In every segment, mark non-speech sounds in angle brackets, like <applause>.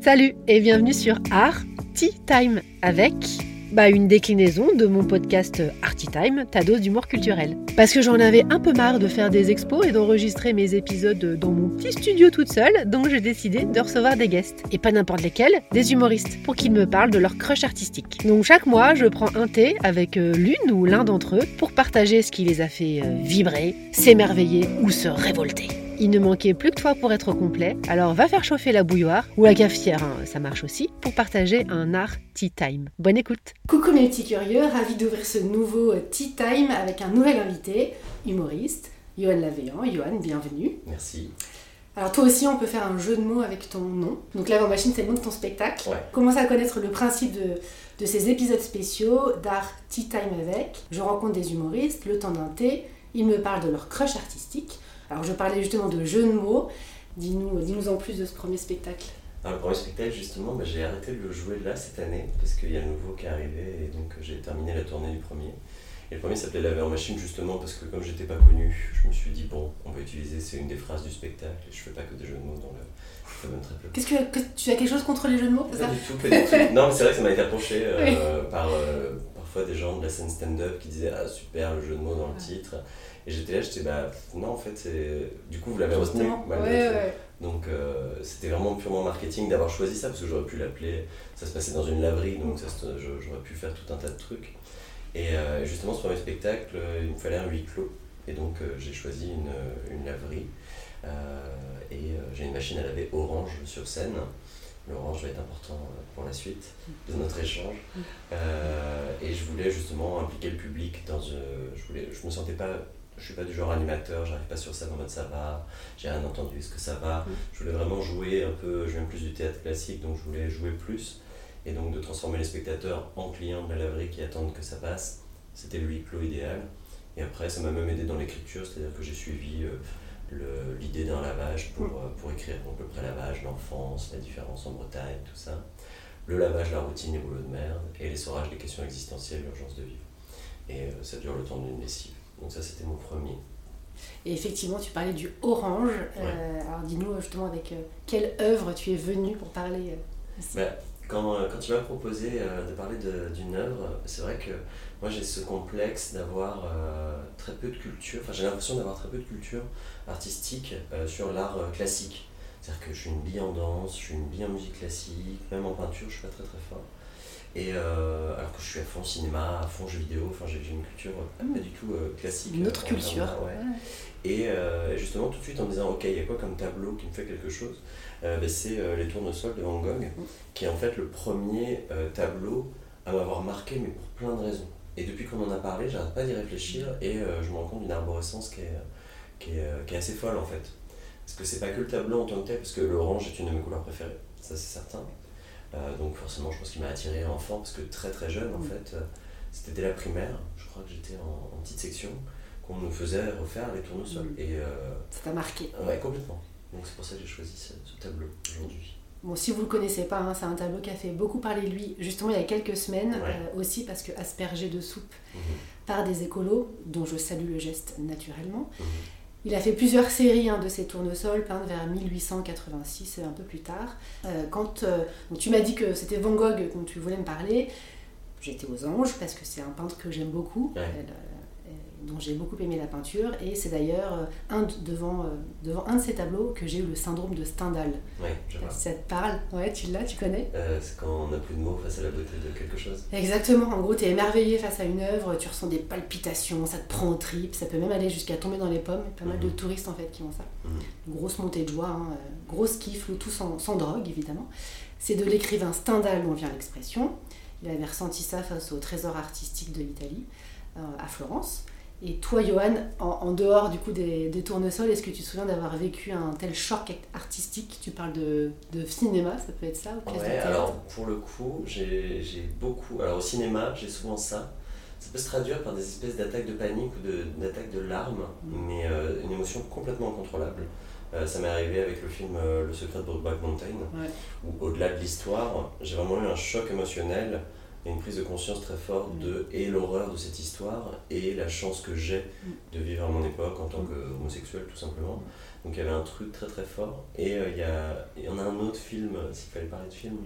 Salut et bienvenue sur Art Tea Time avec bah, une déclinaison de mon podcast Arty Time, ta dose d'humour culturel. Parce que j'en avais un peu marre de faire des expos et d'enregistrer mes épisodes dans mon petit studio toute seule, donc j'ai décidé de recevoir des guests. Et pas n'importe lesquels, des humoristes, pour qu'ils me parlent de leur crush artistique. Donc chaque mois, je prends un thé avec euh, l'une ou l'un d'entre eux pour partager ce qui les a fait euh, vibrer, s'émerveiller ou se révolter. Il ne manquait plus que toi pour être complet, alors va faire chauffer la bouilloire ou la cafetière, hein, ça marche aussi, pour partager un art tea time. Bonne écoute Coucou mes petits curieux, ravi d'ouvrir ce nouveau tea time avec un nouvel invité, humoriste, Johan Laveillant. Johan, bienvenue. Merci. Alors toi aussi, on peut faire un jeu de mots avec ton nom. Donc là, machine, c'est le nom de ton spectacle. Ouais. Commence à connaître le principe de, de ces épisodes spéciaux d'art tea time avec. Je rencontre des humoristes, le temps d'un thé, ils me parlent de leur crush artistique. Alors je parlais justement de jeux de mots. Dis-nous dis en plus de ce premier spectacle. Alors, le premier spectacle, justement, bah, j'ai arrêté de le jouer là cette année parce qu'il y a le nouveau qui est arrivé et donc j'ai terminé la tournée du premier. Et le premier s'appelait Laver en machine justement parce que comme j'étais pas connu, je me suis dit bon, on va utiliser, c'est une des phrases du spectacle et je fais pas que des jeux de mots dans le. Donne très peu. Qu'est-ce que, que- tu as quelque chose contre les jeux de mots, Pas ça? Du tout, pas du tout. Non, mais c'est vrai que ça m'a été approché euh, par euh, parfois des gens de la scène stand-up qui disaient Ah super, le jeu de mots dans le titre. Et j'étais là, j'étais bah non, en fait, c'est. Du coup, vous l'avez retenu Ouais, ouais. Donc euh, c'était vraiment purement marketing d'avoir choisi ça parce que j'aurais pu l'appeler, ça se passait dans une laverie donc ça j'aurais pu faire tout un tas de trucs. Et euh, justement ce premier spectacle, il me fallait un huis clos et donc euh, j'ai choisi une, une laverie et j'ai une machine à laver orange sur scène. L'orange va être important pour la suite de notre échange. Et je voulais justement impliquer le public dans... je, voulais, je me sentais pas... Je suis pas du genre animateur, j'arrive pas sur scène en mode ça va, j'ai rien entendu, est-ce que ça va Je voulais vraiment jouer un peu, je viens plus du théâtre classique, donc je voulais jouer plus. Et donc de transformer les spectateurs en clients de la laverie qui attendent que ça passe, c'était le huis clos idéal. Et après, ça m'a même aidé dans l'écriture, c'est-à-dire que j'ai suivi euh, l'idée d'un lavage pour, euh, pour écrire. Donc le pré-lavage, l'enfance, la différence en Bretagne, tout ça. Le lavage, la routine, les boulots de merde. Et l'essorage, les questions existentielles, l'urgence de vivre. Et euh, ça dure le temps d'une lessive. Donc ça, c'était mon premier. Et effectivement, tu parlais du orange. Euh, alors dis-nous justement avec euh, quelle œuvre tu es venu pour parler. euh. Bah, quand, euh, quand tu m'as proposé euh, de parler d'une œuvre, c'est vrai que moi j'ai ce complexe d'avoir euh, très peu de culture, enfin j'ai l'impression d'avoir très peu de culture artistique euh, sur l'art euh, classique. C'est-à-dire que je suis une bille en danse, je suis une bille en musique classique, même en peinture je suis pas très très fort. Et euh, alors que je suis à fond cinéma, à fond jeux vidéo, enfin j'ai une culture euh, pas du tout euh, classique. Une autre culture. ouais. Et euh, justement, tout de suite en me disant, ok, il y a quoi comme tableau qui me fait quelque chose ben, C'est Les Tournesols de Van Gogh, qui est en fait le premier tableau à m'avoir marqué, mais pour plein de raisons. Et depuis qu'on en a parlé, j'arrête pas d'y réfléchir et euh, je me rends compte d'une arborescence qui est, qui, est, qui est assez folle en fait. Parce que c'est pas que le tableau en tant que tel, parce que l'orange est une de mes couleurs préférées, ça c'est certain. Euh, donc forcément, je pense qu'il m'a attiré enfant, parce que très très jeune en Mm. fait, euh, c'était dès la primaire, je crois que j'étais en, en petite section, qu'on nous faisait refaire les tournesols. Mm. Et euh, Ça t'a marqué. ouais, complètement. Donc c'est pour ça que j'ai choisi ce, ce tableau aujourd'hui. Bon, si vous le connaissez pas, hein, c'est un tableau qui a fait beaucoup parler de lui justement il y a quelques semaines, Ouais. aussi parce que aspergé de soupe Mhm. par des écolos, dont je salue le geste naturellement. Il a fait plusieurs séries hein, de ces tournesols, peintes vers 1886, un peu plus tard. Euh, quand euh, donc tu m'as dit que c'était Van Gogh dont tu voulais me parler, j'étais aux anges parce que c'est un peintre que j'aime beaucoup, Ouais. Dont j'ai beaucoup aimé la peinture, et c'est d'ailleurs euh, un de- devant, euh, devant un de ces tableaux que j'ai eu le syndrome de Stendhal. Ouais, je vois. Ça te parle, ouais, tu l'as, tu connais? Euh, c'est quand on n'a plus de mots face à la beauté de quelque chose. Exactement, en gros, tu es émerveillé face à une œuvre, tu ressens des palpitations, ça te prend aux tripes, ça peut même aller jusqu'à tomber dans les pommes. Il y a pas mal de Mhm. touristes en fait qui ont ça. Mhm. Une grosse montée de joie, hein, grosse kiff, le tout sans, sans drogue évidemment. C'est de l'écrivain Stendhal dont vient l'expression. Il avait ressenti ça face au trésor artistique de l'Italie, euh, à Florence. Et toi, Johan, en, en dehors du coup des, des tournesols, est-ce que tu te souviens d'avoir vécu un tel choc artistique? Tu parles de, de cinéma, ça peut être ça, ou Ouais, alors pour le coup, j'ai beaucoup. Alors au cinéma, j'ai souvent ça. Ça peut se traduire par des espèces d'attaques de panique ou d'attaques de, larmes, Mm. mais euh, une émotion complètement incontrôlable. Euh, ça m'est arrivé avec le film euh, Le secret de Brokeback Mountain, Ouais. où au-delà de l'histoire, j'ai vraiment eu un choc émotionnel il y a une prise de conscience très forte de et l'horreur de cette histoire et la chance que j'ai de vivre à mon époque en tant qu'homosexuel tout simplement. Donc il y avait un truc très très fort. Et euh, il y, a, en a un autre film, s'il fallait parler de film,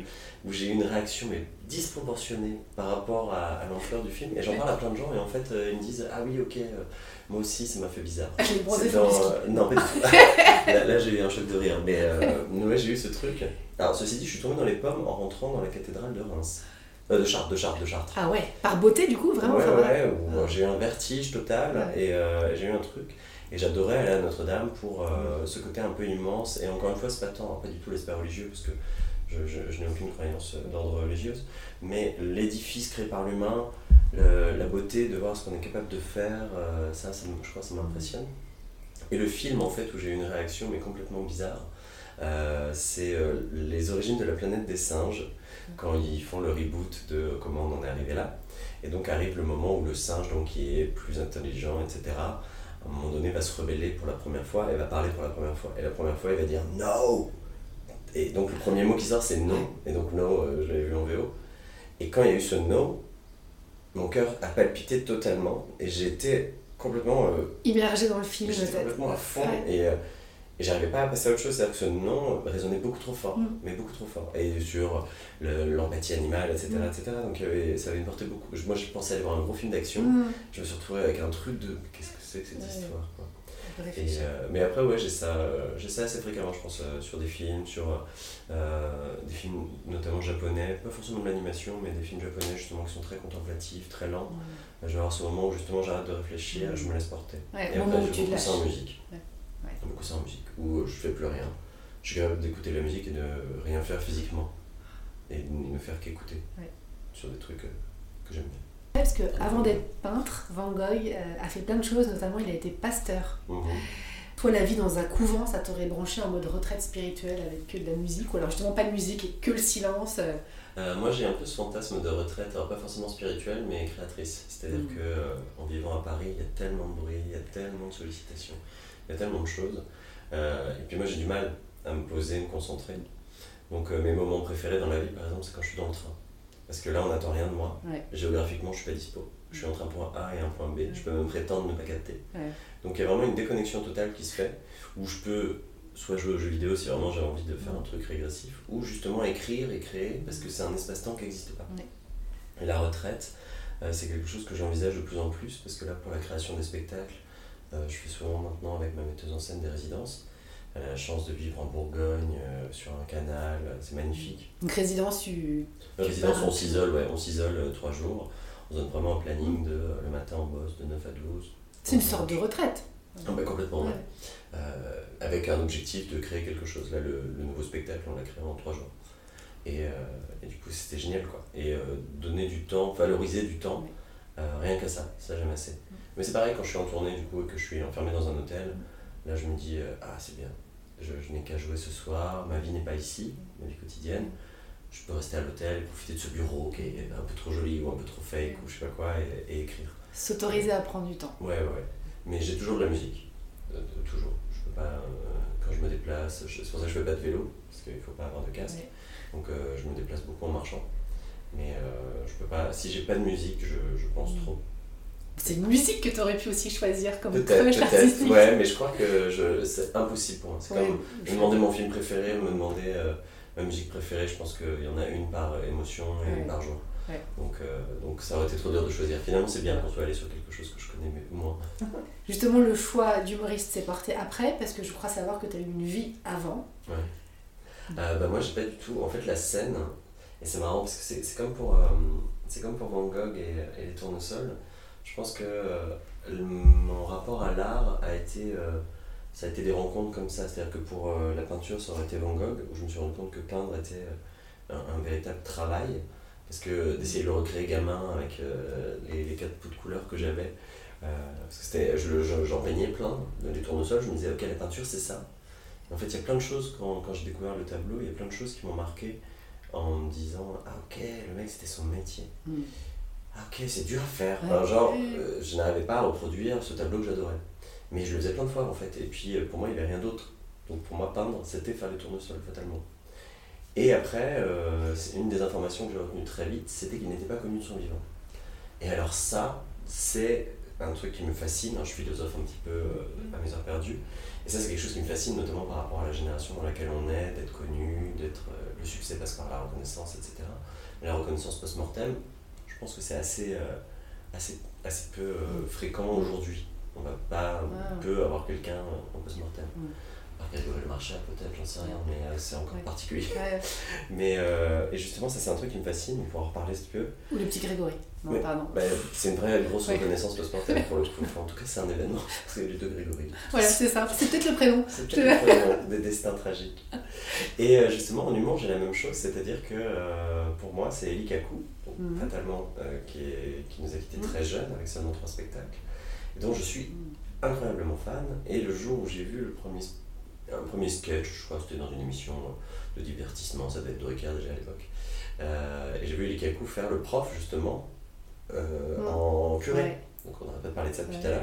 où j'ai eu une réaction mais disproportionnée par rapport à, l'ampleur du film. Et j'en parle à plein de gens et en fait ils me disent Ah oui, ok, moi aussi ça m'a fait bizarre. dans... Non, du tout. <laughs> là, j'ai eu un choc de rire. Mais ouais, j'ai eu ce truc. Alors ceci dit, je suis tombé dans les pommes en rentrant dans la cathédrale de Reims. Euh, de Chartres, de Chartres, de Chartres. Ah ouais, par beauté du coup, vraiment Ouais, ouais, ah. j'ai eu un vertige total et euh, j'ai eu un truc. Et j'adorais aller à Notre-Dame pour euh, ce côté un peu immense. Et encore une fois, c'est pas tant, pas du tout l'aspect religieux, parce que je, je, n'ai aucune croyance d'ordre religieuse, mais l'édifice créé par l'humain, la beauté de voir ce qu'on est capable de faire, ça, ça, je crois, ça m'impressionne. Et le film, en fait, où j'ai eu une réaction, mais complètement bizarre, c'est Les origines de la planète des singes quand ils font le reboot de comment on en est arrivé là. Et donc arrive le moment où le singe, donc, qui est plus intelligent, etc., à un moment donné va se rebeller pour la première fois et va parler pour la première fois. Et la première fois, il va dire No Et donc le premier mot qui sort, c'est non. Et donc no, euh, je l'avais vu en VO. Et quand il y a eu ce no, mon cœur a palpité totalement et j'étais complètement. Euh, Immergé dans le film. J'étais complètement à fond. Et, euh, et j'arrivais pas à passer à autre chose, c'est-à-dire que ce nom résonnait beaucoup trop fort, mm. mais beaucoup trop fort. Et sur l'empathie animale, etc., mm. etc. Donc ça avait porté beaucoup. Moi, je pensais aller voir un gros film d'action, mm. je me suis retrouvé avec un truc de qu'est-ce que c'est que cette histoire quoi. Euh, mais après, ouais, j'ai ça, j'ai ça assez fréquemment, je pense, euh, sur des films, sur euh, des films notamment japonais, pas forcément de l'animation, mais des films japonais justement qui sont très contemplatifs, très lents. Je vais avoir ce moment où justement j'arrête de réfléchir, je me laisse porter. et après, je ça en musique beaucoup ça en musique, où euh, je fais plus rien. Je suis capable d'écouter la musique et de rien faire physiquement, et de ne faire qu'écouter sur des trucs euh, que j'aime bien. Parce qu'avant d'être peintre, Van Gogh euh, a fait plein de choses, notamment il a été pasteur. Mhm. Toi, la vie dans un couvent, ça t'aurait branché en mode retraite spirituelle avec que de la musique, ou alors justement pas de musique et que le silence moi j'ai un peu ce fantasme de retraite, alors pas forcément spirituelle, mais créatrice. C'est-à-dire qu'en mhm. que en vivant à Paris, il y a tellement de bruit, il y a tellement de sollicitations il y a tellement de choses. Euh, et puis moi j'ai du mal à me poser, me concentrer. Donc euh, mes moments préférés dans la vie par exemple c'est quand je suis dans le train. Parce que là on n'attend rien de moi. Géographiquement je suis pas dispo. Je suis entre un point A et un point B. Je peux même prétendre ne pas capter. Donc il y a vraiment une déconnexion totale qui se fait où je peux soit jouer aux jeux vidéo si vraiment j'ai envie de faire un truc régressif, ou justement écrire et créer parce que c'est un espace-temps qui n'existe pas. Et la retraite, euh, c'est quelque chose que j'envisage de plus en plus parce que là pour la création des spectacles, je fais souvent maintenant avec ma metteuse en scène des résidences. Elle a la chance de vivre en Bourgogne, euh, sur un canal, c'est magnifique. Donc résidence, tu... résidence, on s'isole, ouais, on s'isole euh, trois jours. On donne vraiment un planning de le matin on bosse de 9 à 12. C'est une sorte de retraite. Ah bah, complètement, ouais. avec un objectif de créer quelque chose. Là, le, nouveau spectacle, on l'a créé en trois jours. Et, et du coup, c'était génial, quoi. Et donner du temps, valoriser du temps, rien qu'à ça, ça j'aime assez. Mais c'est pareil quand je suis en tournée du coup et que je suis enfermé dans un hôtel. Là, je me dis, euh, ah, c'est bien, je, n'ai qu'à jouer ce soir, ma vie n'est pas ici, ma vie quotidienne. Je peux rester à l'hôtel, profiter de ce bureau qui est un peu trop joli ou un peu trop fake ou je sais pas quoi et, écrire. S'autoriser à prendre du temps. Ouais, ouais. Mais j'ai toujours de la musique. toujours. Je peux pas, euh, quand je me déplace, c'est pour ça que je fais pas de vélo, parce qu'il faut pas avoir de casque. Donc euh, je me déplace beaucoup en marchant. Mais je peux pas, si j'ai pas de musique, je, je pense mm. trop. C'est une musique que tu aurais pu aussi choisir comme crush artistique. Ouais, mais je crois que je, c'est impossible pour moi. C'est comme me demander mon film préféré, me demander euh, ma musique préférée. Je pense qu'il y en a une par émotion et une par jour. Donc, euh, donc ça aurait été trop dur de choisir. Finalement, c'est bien qu'on soit allé sur quelque chose que je connais moins. <laughs> Justement, le choix d'humoriste s'est porté après, parce que je crois savoir que tu as eu une vie avant. Ouais. Euh, bah, moi, j'ai pas du tout. En fait, la scène, et c'est marrant parce que c'est, comme, pour, c'est comme pour Van Gogh et, et les tournesols je pense que euh, mon rapport à l'art a été, euh, ça a été des rencontres comme ça. C'est-à-dire que pour euh, la peinture, ça aurait été Van Gogh, où je me suis rendu compte que peindre était un, véritable travail. Parce que d'essayer de le recréer gamin avec les, quatre pots de couleurs que j'avais, que j'en peignais plein, les tournesols, je me disais, ok, la peinture, c'est ça. En fait, il y a plein de choses, quand, quand j'ai découvert le tableau, il y a plein de choses qui m'ont marqué en me disant, ah ok, le mec, c'était son métier. Mm. Ok, c'est dur à faire. genre, euh, je n'arrivais pas à reproduire ce tableau que j'adorais. Mais je le faisais plein de fois en fait. Et puis euh, pour moi, il n'y avait rien d'autre. Donc pour moi, peindre, c'était faire les tournesols fatalement. Et après, euh, une des informations que j'ai retenues très vite, c'était qu'il n'était pas connu de son vivant. Et alors ça, c'est un truc qui me fascine. hein, Je suis philosophe un petit peu euh, à mes heures perdues. Et ça, c'est quelque chose qui me fascine, notamment par rapport à la génération dans laquelle on est, d'être connu, d'être le succès passe par la reconnaissance, etc. Mais la reconnaissance post-mortem, je pense que c'est assez, euh, assez, assez peu euh, fréquent aujourd'hui. On va pas, on Ouais. peut avoir quelqu'un euh, en post-mortem. Mm. Par Grégory Le Marchal, peut-être, j'en sais rien, mais euh, c'est encore Ouais. particulier. Ouais. <laughs> Mais euh, et justement, ça c'est un truc qui me fascine, on pourra en reparler si tu veux. Ou le petit Grégory. Non, Ouais. pardon. Bah, c'est une vraie grosse Ouais. reconnaissance post-mortem pour le coup. Enfin, en tout cas, c'est un événement. C'est les deux Grégory. Voilà, c'est ça. C'est peut-être le prénom. C'est peut-être vraiment des destins tragiques. Et euh, justement, en humour, j'ai la même chose, c'est-à-dire que euh, pour moi, c'est Eli Kaku, donc, Mhm. fatalement, euh, qui, est- qui nous a quittés Mhm. très jeune avec seulement trois spectacles, et dont je suis incroyablement fan. Et le jour où j'ai vu le premier, un premier sketch, je crois que c'était dans une émission de divertissement, ça devait être de Ricard déjà à l'époque, et j'ai vu Eli Kaku faire le prof, justement, euh, en curé. Ouais. Donc on n'aurait pas parlé de ça depuis tout à l'heure.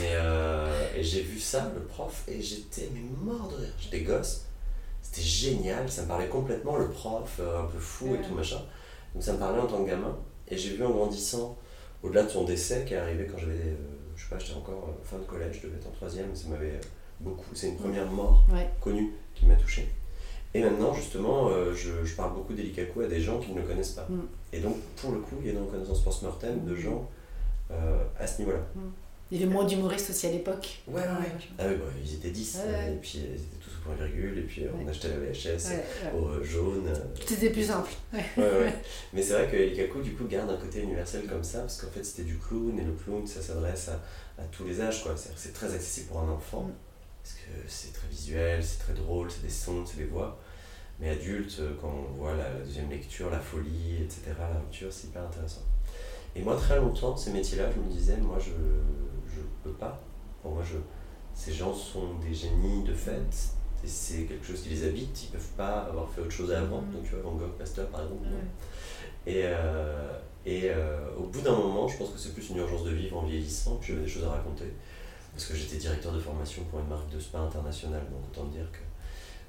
Mais, euh, et j'ai vu ça, le prof, et j'étais mais mort de rire. J'étais gosse, c'était génial, ça me parlait complètement, le prof, euh, un peu fou et tout machin. Donc ça me parlait en tant que gamin. Et j'ai vu en grandissant, au-delà de son décès qui est arrivé quand j'avais, euh, je sais pas, j'étais encore euh, fin de collège, je devais être en troisième, ça m'avait euh, beaucoup, c'est une première mort Ouais. connue qui m'a touché. Et maintenant, justement, euh, je, je parle beaucoup d'Elikaku à des gens qui ne le connaissent pas. Mm. Et donc, pour le coup, il y a une reconnaissance post-mortem de gens euh, à ce niveau-là. Il y avait moins d'humoristes aussi à l'époque. Ouais, ouais, Ah oui, ils étaient 10, Ouais. euh, et puis euh, ils étaient tous au point virgule, et puis on Ouais. achetait la VHS Ouais, ouais. au jaune. C'était plus simple. Ouais. ouais, ouais. <laughs> Mais c'est vrai que Elikaku, du coup, garde un côté universel comme ça, parce qu'en fait, c'était du clown, et le clown, ça s'adresse à, à tous les âges, quoi. C'est très accessible pour un enfant, Mm. Parce que c'est très visuel, c'est très drôle, c'est des sons, c'est des voix. Mais adulte, euh, quand on voit la, la deuxième lecture, la folie, etc., la rupture, c'est hyper intéressant. Et moi, très longtemps, ces métiers-là, je me disais, moi, je je peux pas. Pour moi, je, ces gens sont des génies de fait, et c'est quelque chose qui les habite, ils peuvent pas avoir fait autre chose avant. Mm. Donc, tu vois, Van Gogh, Pasteur, par exemple. Et, euh, et euh, au bout d'un moment, je pense que c'est plus une urgence de vivre en vieillissant, puis j'avais des choses à raconter. Parce que j'étais directeur de formation pour une marque de spa internationale, donc autant dire que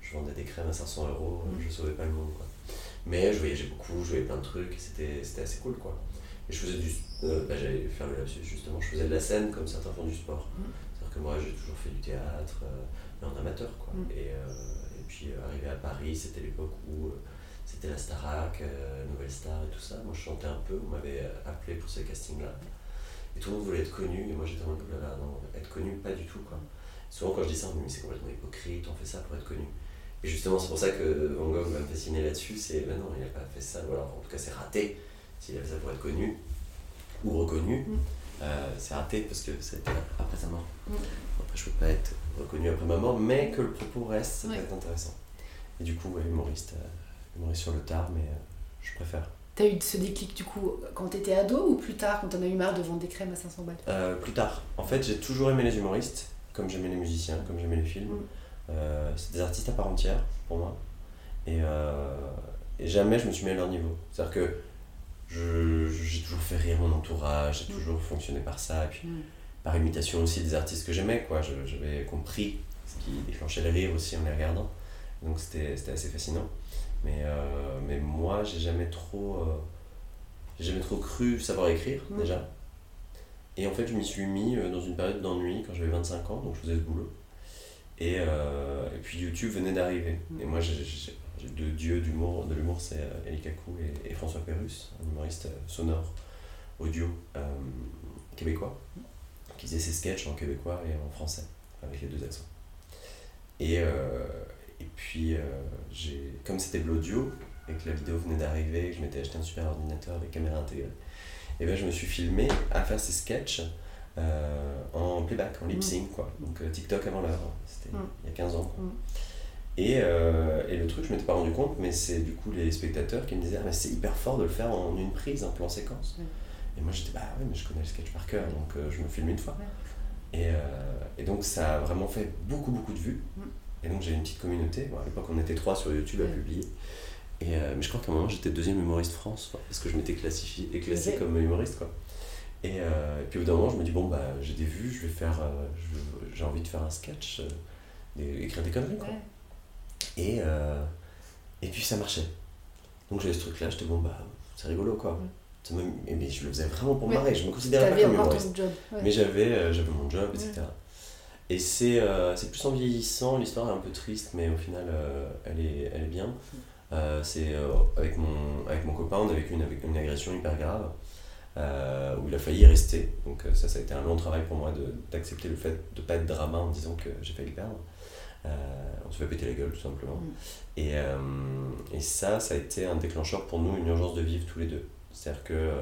je vendais des crèmes à 500 euros, Mm. je sauvais pas le monde. Quoi. Mais je voyageais beaucoup, je voyais plein de trucs, c'était assez cool. quoi. Et je faisais du. euh, bah, J'allais faire le lapsus justement, je faisais de la scène comme certains font du sport. Mm. C'est-à-dire que moi j'ai toujours fait du théâtre, euh, mais en amateur. quoi. Mm. Et, euh, et puis arrivé à Paris, c'était l'époque où. c'était la Starac, Nouvelle Star et tout ça. Moi, je chantais un peu, on m'avait appelé pour ces castings-là. Et tout le monde voulait être connu, et moi j'étais en mode, là non, être connu, pas du tout. Quoi. Souvent, quand je dis ça, on me dit, mais c'est complètement hypocrite, on fait ça pour être connu. Et justement, c'est pour ça que Van Gogh m'a fasciné là-dessus, c'est, ben non, il n'a pas fait ça, ou alors en tout cas, c'est raté. S'il a fait ça pour être connu, ou reconnu, Mm. euh, c'est raté parce que c'était après sa mort. Mm. Après, je peux pas être reconnu après ma mort, mais que le propos reste, ça peut Ouais. être intéressant. Et du coup, ouais, humoriste, euh, humoriste sur le tard, mais euh, je préfère. T'as eu ce déclic du coup quand t'étais ado ou plus tard quand t'en as eu marre de vendre des crèmes à 500 balles? Euh, plus tard. En fait, j'ai toujours aimé les humoristes, comme j'aimais les musiciens, comme j'aimais les films. Mm. Euh, c'est des artistes à part entière pour moi. Et, euh, et jamais je me suis mis à leur niveau. C'est-à-dire que j'ai toujours fait rire mon entourage, j'ai Mm. toujours fonctionné par ça. Et puis Mm. par imitation aussi des artistes que j'aimais. quoi. J'avais compris ce qui déclenchait le rire aussi en les regardant. Donc c'était c'était assez fascinant. Mais, euh, mais moi, j'ai jamais trop. euh, j'ai jamais trop cru savoir écrire déjà. Et en fait, je m'y suis mis euh, dans une période d'ennui quand j'avais 25 ans, donc je faisais ce boulot. Et, euh, et puis YouTube venait d'arriver. Mm. Et moi, j'ai deux dieux d'humour, de l'humour, c'est Eli Kaku et, et François Pérusse, un humoriste sonore, audio québécois, qui faisait ses sketchs en québécois et en français, avec les deux accents. Et, euh, et puis, euh, j'ai comme c'était de l'audio, et que la vidéo venait d'arriver, et que je m'étais acheté un super ordinateur avec caméra intégrée, et ben je me suis filmé à faire ces sketchs euh, en playback, en lip sync, quoi. Donc euh, TikTok avant l'heure, c'était Mm. il y a 15 ans. quoi. Mm. Et, euh, et le truc, je m'étais pas rendu compte, mais c'est du coup les spectateurs qui me disaient Ah, mais c'est hyper fort de le faire en une prise, en plan séquence. Ouais. Et moi j'étais Bah ouais, mais je connais le sketch par cœur, donc euh, je me filme une fois. Ouais. Et, euh, et donc ça a vraiment fait beaucoup, beaucoup de vues. Et donc j'ai une petite communauté. Bon, à l'époque, on était trois sur YouTube à publier. Et, euh, mais je crois qu'à un moment, j'étais deuxième humoriste France, quoi, parce que je m'étais classifié et classé comme humoriste. Quoi. Et, euh, et puis au bout d'un moment, je me dis Bon, bah, j'ai des vues, je vais faire. euh, j'ai envie de faire un sketch, des- écrire des conneries. Quoi. Ouais. Et, Et puis ça marchait. Donc j'avais ce truc-là, j'étais bon, bah, c'est rigolo quoi. Ça me- mais je le faisais vraiment pour Ouais. marrer, je me considérais pas comme humoriste. job. Mais j'avais j'avais mon job, etc. Et c'est euh, plus en vieillissant, l'histoire est un peu triste, mais au final, euh, elle, est, elle est bien. Euh, c'est euh, avec, mon, avec mon copain, on a vécu une, avec une agression hyper grave, où il a failli y rester. Donc ça, ça a été un long travail pour moi d'accepter le fait de ne pas être drama en disant que j'ai failli le perdre. On se fait péter la gueule, tout simplement. Mm. Et, et ça, ça a été un déclencheur pour nous, une urgence de vivre tous les deux. C'est-à-dire que euh,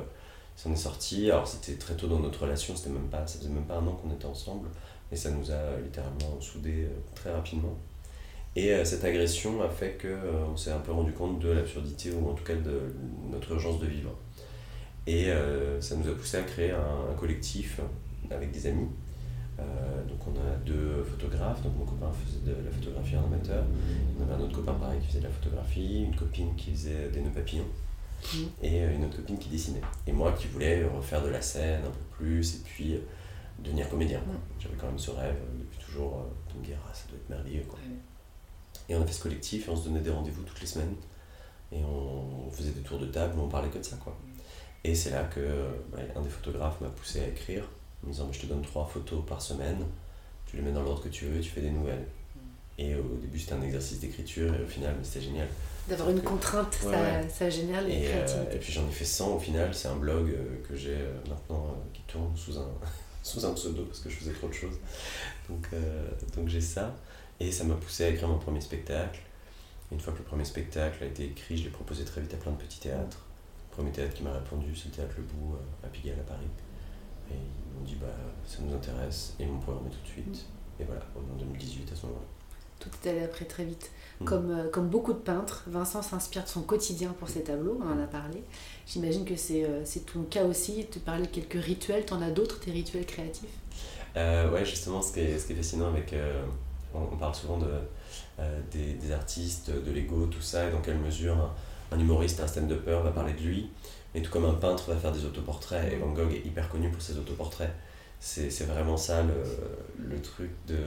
ça en est sorti, alors c'était très tôt dans notre relation, c'était même pas, ça faisait même pas un an qu'on était ensemble, et ça nous a littéralement soudés euh, très rapidement. Et euh, cette agression a fait que euh, on s'est un peu rendu compte de l'absurdité, ou en tout cas de notre urgence de vivre. Et euh, ça nous a poussé à créer un, un collectif avec des amis. Donc on a deux photographes, donc mon copain faisait de la photographie en amateur, on avait un autre copain pareil qui faisait de la photographie, une copine qui faisait des nœuds papillons Mhm. et une autre copine qui dessinait. Et moi qui voulais refaire de la scène un peu plus et puis devenir comédien. quoi. J'avais quand même ce rêve euh, depuis toujours euh, de me dire ah, ça doit être merveilleux. Quoi. Et on a fait ce collectif et on se donnait des rendez-vous toutes les semaines et on, on faisait des tours de table où on parlait que de ça. Quoi. Et c'est là que euh, ouais, un des photographes m'a poussé à écrire en me disant Mais je te donne trois photos par semaine, tu les mets dans l'ordre que tu veux et tu fais des nouvelles. Et au début c'était un exercice d'écriture et au final mais c'était génial. D'avoir une contrainte, Ouais, ça, ouais. ça génère les Et, euh, puis j'en ai fait 100 au final, c'est un blog euh, que j'ai euh, maintenant euh, qui tourne sous un, sous un pseudo parce que je faisais trop de choses. Donc, euh, donc j'ai ça. Et ça m'a poussé à écrire mon premier spectacle. Une fois que le premier spectacle a été écrit, je l'ai proposé très vite à plein de petits théâtres. Le premier théâtre qui m'a répondu, c'est le théâtre Le Bout euh, à Pigalle à Paris. Et ils m'ont dit, bah, ça nous intéresse, et ils m'ont programmé tout de suite. Et voilà, on en 2018 à ce moment-là. Tout est allé après très vite. Mm. Comme, euh, comme beaucoup de peintres, Vincent s'inspire de son quotidien pour ses tableaux, on en a parlé. J'imagine que c'est euh, ton cas aussi, tu parlais de quelques rituels, tu en as d'autres, tes rituels créatifs? Euh, ouais, justement, ce qui est, ce qui est fascinant avec. euh, on, on parle souvent de, des, des artistes, de l'ego, tout ça, et dans quelle mesure un, un humoriste, un stand-upper va parler de lui, mais tout comme un peintre va faire des autoportraits, et Van Gogh est hyper connu pour ses autoportraits. C'est c'est vraiment ça le, le truc de.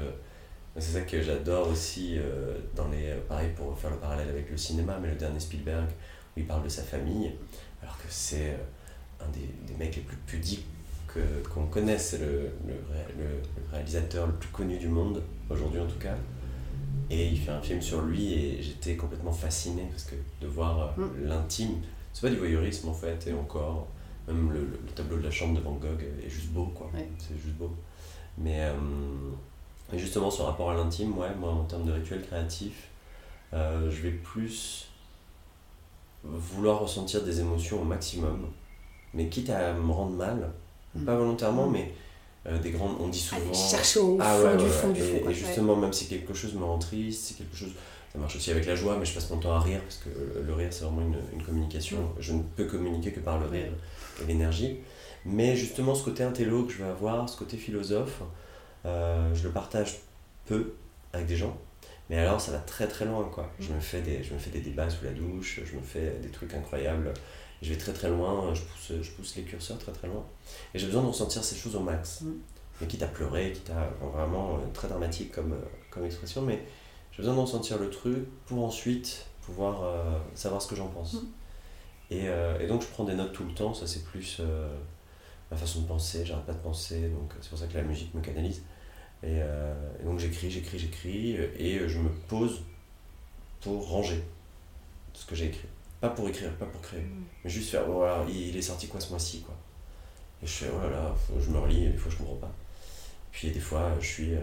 C'est ça que j'adore aussi, euh, dans les, pareil pour faire le parallèle avec le cinéma, mais le dernier Spielberg, où il parle de sa famille, alors que c'est euh, un des, des mecs les plus pudiques que- qu'on connaisse, c'est le, le, ré- le- le réalisateur le plus connu du monde, aujourd'hui en tout cas. Et il fait un film sur lui et j'étais complètement fasciné parce que de voir euh, Mm. l'intime, c'est pas du voyeurisme en fait, et encore, même le, le- le tableau de la chambre de Van Gogh est juste beau quoi, Ouais. c'est juste beau. Mais euh, et justement, ce rapport à l'intime, ouais, moi en termes de rituel créatif, euh, je vais plus vouloir ressentir des émotions au maximum, mais quitte à me rendre mal, Mm. pas volontairement, Mm. mais euh, des grandes, on dit souvent. Aller chercher au Ah fond ouais, du ouais, fond ouais. du et, fond. quoi. et justement, même si quelque chose me rend triste, si quelque chose. Ça marche aussi avec la joie, mais je passe mon temps à rire parce que le- rire, c'est vraiment une, une communication. Mm. Je ne peux communiquer que par le rire et l'énergie. Mais justement, ce côté intello que je vais avoir, ce côté philosophe, euh, je le partage peu avec des gens. Mais alors, ça va très très loin, quoi. Je me fais des, je me fais des débats sous la douche, je me fais des trucs incroyables. Je vais très très loin, je pousse, je pousse les curseurs très très loin. Et j'ai besoin de ressentir ces choses au max. Mm. Mais quitte à pleurer, quitte à vraiment euh, très dramatique comme, euh, comme expression, mais j'ai besoin de ressentir le truc pour ensuite pouvoir euh, savoir ce que j'en pense. Mm. Et, euh, et donc je prends des notes tout le temps, ça c'est plus ma façon de penser, j'arrête pas de penser, donc c'est pour ça que la musique me canalise. Et, euh, et donc j'écris, j'écris, j'écris, euh, et je me pose pour ranger ce que j'ai écrit. Pas pour écrire, pas pour créer, Mm. mais juste faire, oh, voilà, il il est sorti quoi ce mois-ci, quoi. Et je fais, oh là là, faut- je me relis, et des fois je comprends pas. Puis des fois je suis, euh,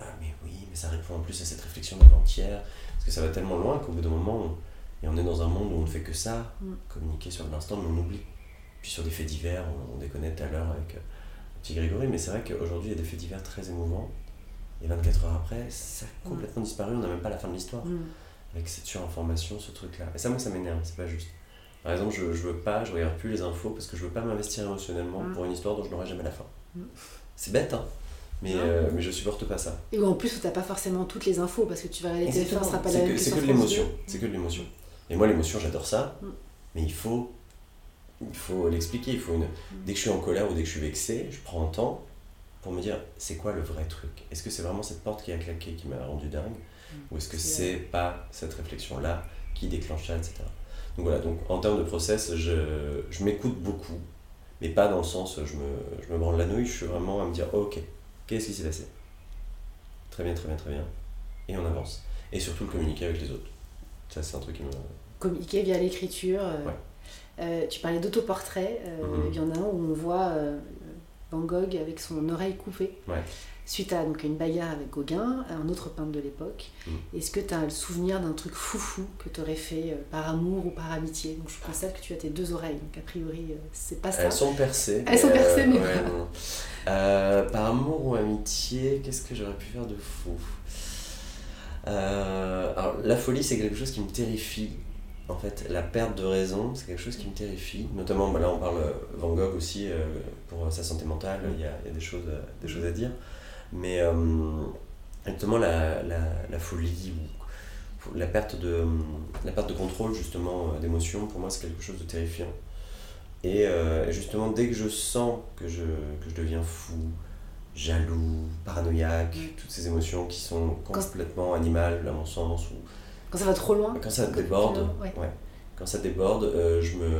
ah mais oui, mais ça répond en plus à cette réflexion d'avant-hier, parce que ça va tellement loin qu'au bout d'un moment, on, et on est dans un monde où on ne fait que ça, Mm. communiquer sur l'instant, mais on oublie. Puis sur des faits divers, on, on déconnait tout à l'heure avec euh, petit Grégory, mais c'est vrai qu'aujourd'hui il y a des faits divers très émouvants, et 24 heures après, ça a complètement disparu, on n'a même pas la fin de l'histoire Mm. avec cette surinformation, ce truc-là. Et ça, moi, ça m'énerve, c'est pas juste. Par exemple, je, je veux pas, je regarde plus les infos parce que je veux pas m'investir émotionnellement Mm. pour une histoire dont je n'aurai jamais la fin. Mm. C'est bête, hein mais, euh, mais je supporte pas ça. Et en plus, tu n'as pas forcément toutes les infos parce que tu vas regarder TF1, ce sera pas la C'est même que, de l'émotion. 2. C'est que de l'émotion. Et moi, l'émotion, j'adore ça, mais il faut, il faut l'expliquer. Il faut une... Mm. Dès que je suis en colère ou dès que je suis vexé, je prends un temps pour me dire c'est quoi le vrai truc? Est-ce que c'est vraiment cette porte qui a claqué qui m'a rendu dingue? Ou est-ce que Mm. C'est c'est pas cette réflexion-là qui déclenche ça, etc. Donc voilà, donc en termes de process, je, je m'écoute beaucoup, mais pas dans le sens je me, je me branle la nouille, je suis vraiment à me dire ok, qu'est-ce qui s'est passé? Très bien, très bien, très bien. Et on avance. Et surtout le communiquer avec les autres. Ça, c'est un truc qui me. Communiquer via l'écriture. euh, Ouais. Euh, tu parlais d'autoportrait. euh, Mhm. Il y en a un où on voit euh, Van Gogh avec son oreille coupée. Ouais. Suite à donc, une bagarre avec Gauguin, un autre peintre de l'époque. Mhm. Est-ce que tu as le souvenir d'un truc foufou que tu aurais fait par amour ou par amitié? Donc je constate que tu as tes deux oreilles. Donc a priori, c'est pas ça. Elles sont percées. Elles sont percées, mais ouais, non. Par amour ou amitié, qu'est-ce que j'aurais pu faire de fou? Euh, Alors, la folie, c'est quelque chose qui me terrifie. En fait, la perte de raison, c'est quelque chose qui me terrifie. Notamment, bah là, on parle euh, Van Gogh aussi euh, pour sa santé mentale. Il y a, il y a des, choses, euh, des choses à dire. Mais euh, justement, la, la, la folie ou la perte de, la perte de contrôle, justement, euh, d'émotion, pour moi, c'est quelque chose de terrifiant. Et euh, justement, dès que je sens que je, que je deviens fou, jaloux, paranoïaque, Mm. toutes ces émotions qui sont complètement animales, à mon sens, ou Quand ça va trop loin quand ça déborde, finalement, ouais. ouais. quand ça déborde, euh, je, me,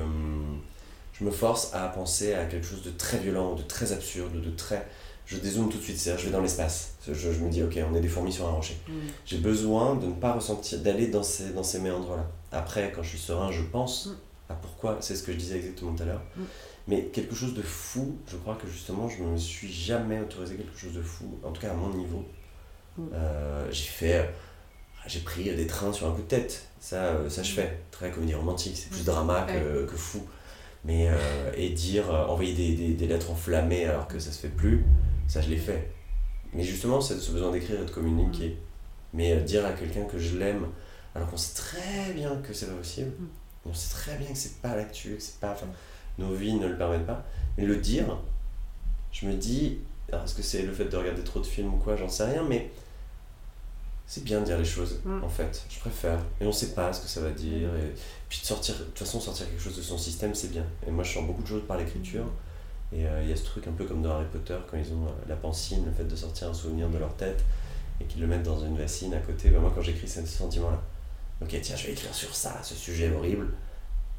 je me force à penser à quelque chose de très violent, de très absurde, de très... Je dézoome tout de suite, c'est-à-dire je vais dans l'espace. Je, je me dis, ok, on est des fourmis sur un rocher. Mm. J'ai besoin de ne pas ressentir, d'aller dans ces, dans ces méandres-là. Après, quand je suis serein, je pense Mm. à pourquoi, c'est ce que je disais exactement tout à l'heure. Mm. Mais quelque chose de fou, je crois que justement, je ne me suis jamais autorisé quelque chose de fou, en tout cas à mon niveau. Euh, j'ai fait, euh, j'ai pris des trains sur un coup de tête, ça, euh, ça je fais, très comédie romantique, c'est plus drama que, que fou. Mais, euh, et dire, euh, envoyer des, des, des lettres enflammées alors que ça se fait plus, ça je l'ai fait. Mais justement, c'est ce besoin d'écrire et de communiquer. Mais euh, dire à quelqu'un que je l'aime, alors qu'on sait très bien que c'est pas possible, Mm. on sait très bien que c'est pas l'actu, que c'est pas. Enfin, nos vies ne le permettent pas. Mais le dire, je me dis, est-ce que c'est le fait de regarder trop de films ou quoi, j'en sais rien, mais c'est bien de dire les choses, Mm. en fait. Je préfère. Et on sait pas ce que ça va dire. Et puis de sortir, de toute façon, sortir quelque chose de son système, c'est bien. Et moi, je sors beaucoup de choses par l'écriture. Et euh, il y a ce truc un peu comme dans Harry Potter, quand ils ont euh, la pancine, le fait de sortir un souvenir de leur tête et qu'ils le mettent dans une bassine à côté. Ben, moi, quand j'écris, c'est ce sentiment-là. Ok, tiens, je vais écrire sur ça, ce sujet horrible.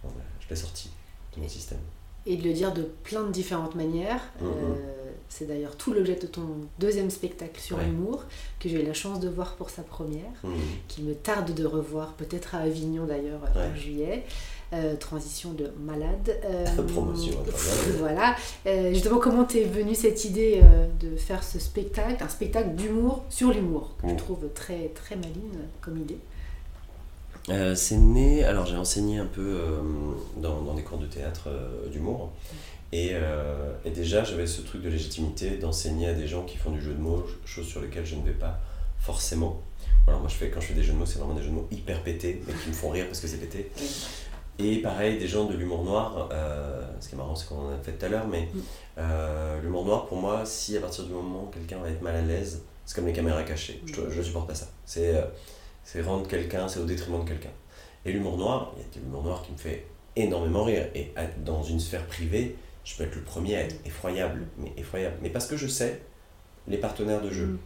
Bon, ben, je l'ai sorti de mon système. Et de le dire de plein de différentes manières. Mhm. Euh, c'est d'ailleurs tout l'objet de ton deuxième spectacle sur Ouais. l'humour, que j'ai eu la chance de voir pour sa première, Mhm. qu'il me tarde de revoir, peut-être à Avignon d'ailleurs, en juillet. Euh, transition de malade. Euh, <laughs> Promotion, <laughs> voilà. Euh, justement, comment t'es venue cette idée euh, de faire ce spectacle, un spectacle d'humour sur l'humour, que Mhm. je trouve très, très maligne comme idée? Euh, c'est né, alors j'ai enseigné un peu euh, dans, dans des cours de théâtre euh, d'humour. Et, euh, et déjà, j'avais ce truc de légitimité d'enseigner à des gens qui font du jeu de mots, chose sur laquelle je ne vais pas forcément. Alors moi, je fais, quand je fais des jeux de mots, c'est vraiment des jeux de mots hyper pétés, mais qui me font rire parce que c'est pété. Et pareil, des gens de l'humour noir, euh, ce qui est marrant, c'est qu'on en a fait tout à l'heure, mais Mm. euh, l'humour noir, pour moi, si à partir du moment où quelqu'un va être mal à l'aise, c'est comme les caméras cachées. Je ne supporte pas ça. C'est euh, rendre quelqu'un, c'est au détriment de quelqu'un. Et l'humour noir, il y a de l'humour noir qui me fait énormément rire. Et dans une sphère privée, je peux être le premier à être effroyable, mais effroyable. Mais parce que je sais les partenaires de jeu. Mm.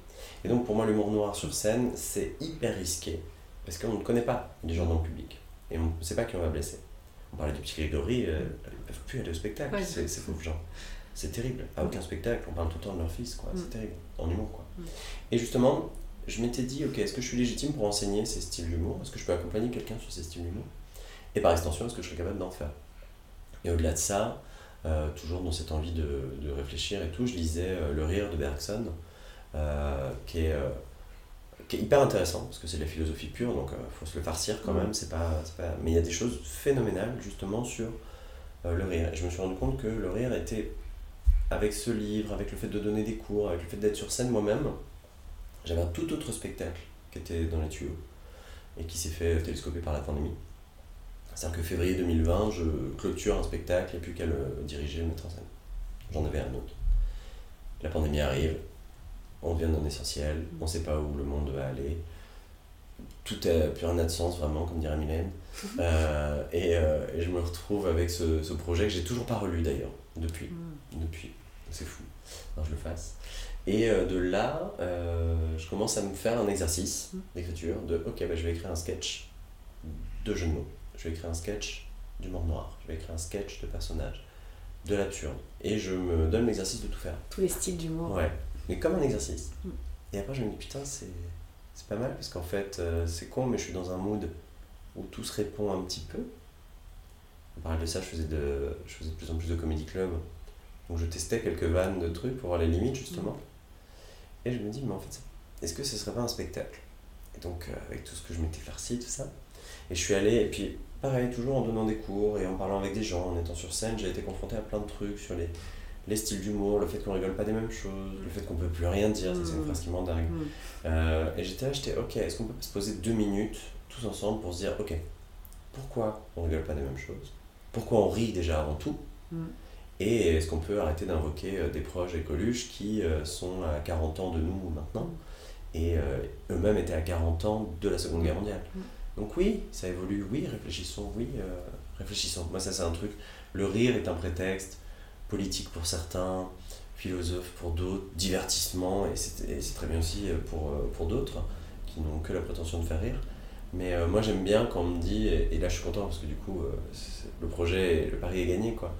Et donc pour moi, l'humour noir sur scène, c'est hyper risqué. Parce qu'on ne connaît pas les gens dans le public. Et on ne sait pas qui on va blesser. On parlait du petit Grégory, euh, ils ne peuvent plus aller au spectacle, Ouais. ces, ces pauvres gens. C'est terrible. À aucun spectacle, on parle tout le temps de leur fils, quoi. Mm. C'est terrible. En humour, quoi. Mm. Et justement, je m'étais dit, ok, est-ce que je suis légitime pour enseigner ces styles d'humour? Est-ce que je peux accompagner quelqu'un sur ces styles d'humour? Et par extension, est-ce que je serais capable d'en faire? Et au-delà de ça, euh, toujours dans cette envie de, de réfléchir et tout, je lisais euh, Le Rire de Bergson, euh, qui, est, qui est hyper intéressant, parce que c'est de la philosophie pure, donc il faut se le farcir quand même, c'est pas, c'est pas... mais il y a des choses phénoménales justement sur le rire. Et je me suis rendu compte que le rire était, avec ce livre, avec le fait de donner des cours, avec le fait d'être sur scène moi-même, j'avais un tout autre spectacle qui était dans les tuyaux et qui s'est fait télescoper par la pandémie. C'est-à-dire que février 2020, je clôture un spectacle et plus qu'à le diriger, le mettre en scène. J'en avais un autre. La pandémie arrive, on vient d'un essentiel, on ne sait pas où le monde va aller. Tout n'a plus rien de sens vraiment, comme dirait Mylène. <laughs> Euh, et, euh, et je me retrouve avec ce, ce projet que j'ai toujours pas relu d'ailleurs, depuis. Mm. Depuis. C'est fou. Alors je le fasse. Et euh, de là, je commence à me faire un exercice Mm. d'écriture de ok, bah, je vais écrire un sketch de jeux de mots. Je vais écrire un sketch d'humour noir. Je vais écrire un sketch de personnage, de l'absurde. Et je me donne l'exercice de tout faire. Tous les styles d'humour. Ouais, mais comme un exercice. Mm. Et après, je me dis, putain, c'est pas mal parce qu'en fait, euh, c'est con, mais je suis dans un mood où tout se répond un petit peu. En parallèle de ça, je faisais de, je faisais de plus en plus de comédie club. Donc je testais quelques vannes de trucs pour voir les limites, justement. Et je me dis, mais en fait, est-ce que ce serait pas un spectacle? Et donc, euh, avec tout ce que je m'étais farci, tout ça. Et je suis allé, et puis, pareil, toujours en donnant des cours et en parlant avec des gens, en étant sur scène, j'ai été confronté à plein de trucs sur les, les styles d'humour, le fait qu'on rigole pas des mêmes choses, le fait qu'on peut plus rien dire, c'est une Mm. phrase qui m'endague. Mm. Euh, et j'étais là, j'étais ok, est-ce qu'on peut se poser deux minutes tous ensemble pour se dire ok, pourquoi on rigole pas des mêmes choses? Pourquoi on rit déjà avant tout? Mm. Et est-ce qu'on peut arrêter d'invoquer euh, des proches et Coluche qui euh, sont à 40 ans de nous maintenant? Et eux-mêmes étaient à 40 ans de la Seconde Guerre mondiale. Donc oui, ça évolue, oui, réfléchissons, oui, euh, réfléchissons. Moi ça c'est un truc, le rire est un prétexte politique pour certains, philosophe pour d'autres, divertissement, et c'est très bien aussi pour, euh, pour d'autres qui n'ont que la prétention de faire rire. Mais euh, moi j'aime bien quand on me dit, et, et là je suis content parce que du coup euh, le projet, le pari est gagné quoi.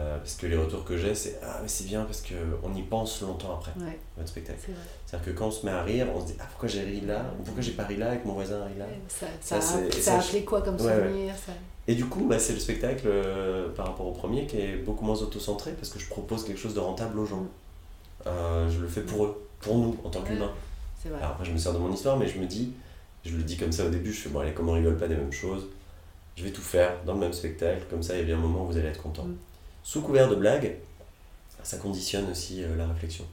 Euh, parce que les retours que j'ai c'est Ah mais c'est bien parce qu'on y pense longtemps après Ouais, votre spectacle. C'est-à-dire que quand on se met à rire, on se dit Ah pourquoi j'ai ri là? Ou pourquoi j'ai pas ri là et que mon voisin a ri là? Ça, Ça, ça, a, ça a appelé quoi comme Ouais, souvenir ça... Et du coup, bah, c'est le spectacle euh, par rapport au premier qui est beaucoup moins auto-centré parce que je propose quelque chose de rentable aux gens. Mm. Euh, je le fais pour eux, pour nous en tant qu'humains. Alors après, je me sers de mon histoire, mais je me dis, je le dis comme ça au début, je fais bon, allez, comme on rigole pas des mêmes choses, je vais tout faire dans le même spectacle, comme ça, il y a bien un moment où vous allez être content. Mm. Sous couvert de blagues, ça conditionne aussi euh, la réflexion.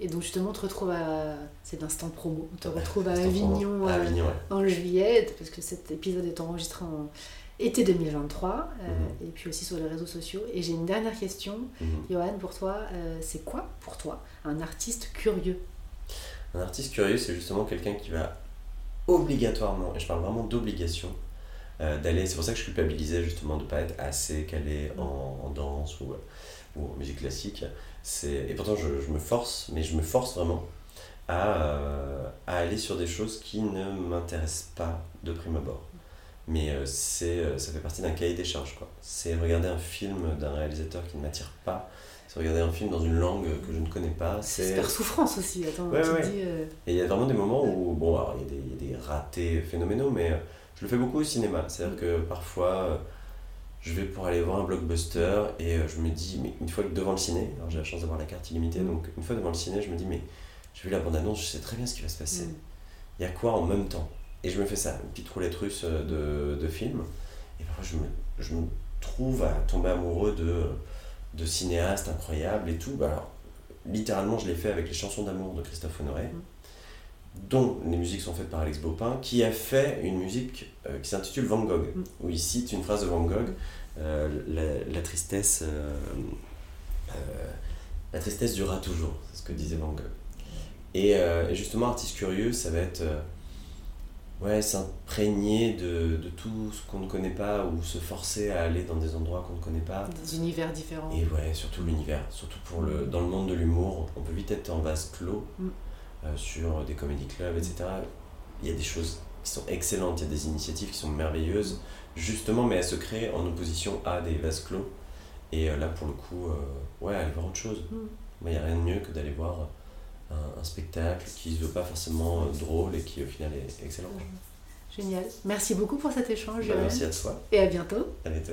Et donc justement, on te retrouve à... C'est l'instant promo. On te retrouve à Avignon, À euh, Avignon, ouais. en juillet, parce que cet épisode est enregistré en été 2023, euh, Mhm. et puis aussi sur les réseaux sociaux. Et j'ai une dernière question, Mhm. Johan, pour toi, euh, c'est quoi pour toi un artiste curieux? Un artiste curieux, c'est justement quelqu'un qui va obligatoirement, et je parle vraiment d'obligation, euh, d'aller. C'est pour ça que je culpabilisais justement de ne pas être assez calé en, en danse ou, ou en musique classique. Et pourtant, je, je me force, mais je me force vraiment à, euh, à aller sur des choses qui ne m'intéressent pas de prime abord. Mais euh, c'est, euh, ça fait partie d'un cahier des charges. C'est regarder un film d'un réalisateur qui ne m'attire pas. C'est regarder un film dans une langue que je ne connais pas. C'est super souffrance aussi. Attends, Ouais, tu ouais. dis, euh, et il y a vraiment des moments où, bon, alors, il y, a des- il y a des ratés phénoménaux, mais euh, je le fais beaucoup au cinéma. C'est-à-dire que parfois, euh, je vais pour aller voir un blockbuster et euh, je me dis, mais une fois devant le ciné, alors j'ai la chance d'avoir la carte illimitée, Mm. donc une fois devant le ciné, je me dis, mais j'ai vu la bande-annonce, je sais très bien ce qui va se passer. mm. Il y a quoi en même temps? Et je me fais ça, une petite roulette russe euh, de, de films. Et parfois, je me, je me trouve à tomber amoureux de, de cinéastes incroyables et tout. Bah, alors, littéralement, je l'ai fait avec les chansons d'amour de Christophe Honoré, dont les musiques sont faites par Alex Baupin, qui a fait une musique euh, qui s'intitule Van Gogh, Mm. où il cite une phrase de Van Gogh euh, la, la tristesse. euh, la tristesse durera toujours, c'est ce que disait Van Gogh. Et, et justement, artiste curieux, ça va être ouais, s'imprégner de, de tout ce qu'on ne connaît pas ou se forcer à aller dans des endroits qu'on ne connaît pas. Des univers différents. Et ouais, surtout l'univers, surtout pour le, dans le monde de l'humour, on peut vite être en vase clos Mm. Euh, sur des comédie clubs, etc. Il y a des choses qui sont excellentes, il y a des initiatives qui sont merveilleuses, justement, mais elles se créent en opposition à des vases clos. Et euh, là, pour le coup, euh, ouais, aller voir autre chose. Mm. Il n'y a rien de mieux que d'aller voir un, un spectacle qui se veut pas forcément euh, drôle et qui au final est excellent. Génial. Merci beaucoup pour cet échange, Bah, merci à toi, Et à bientôt. à bientôt.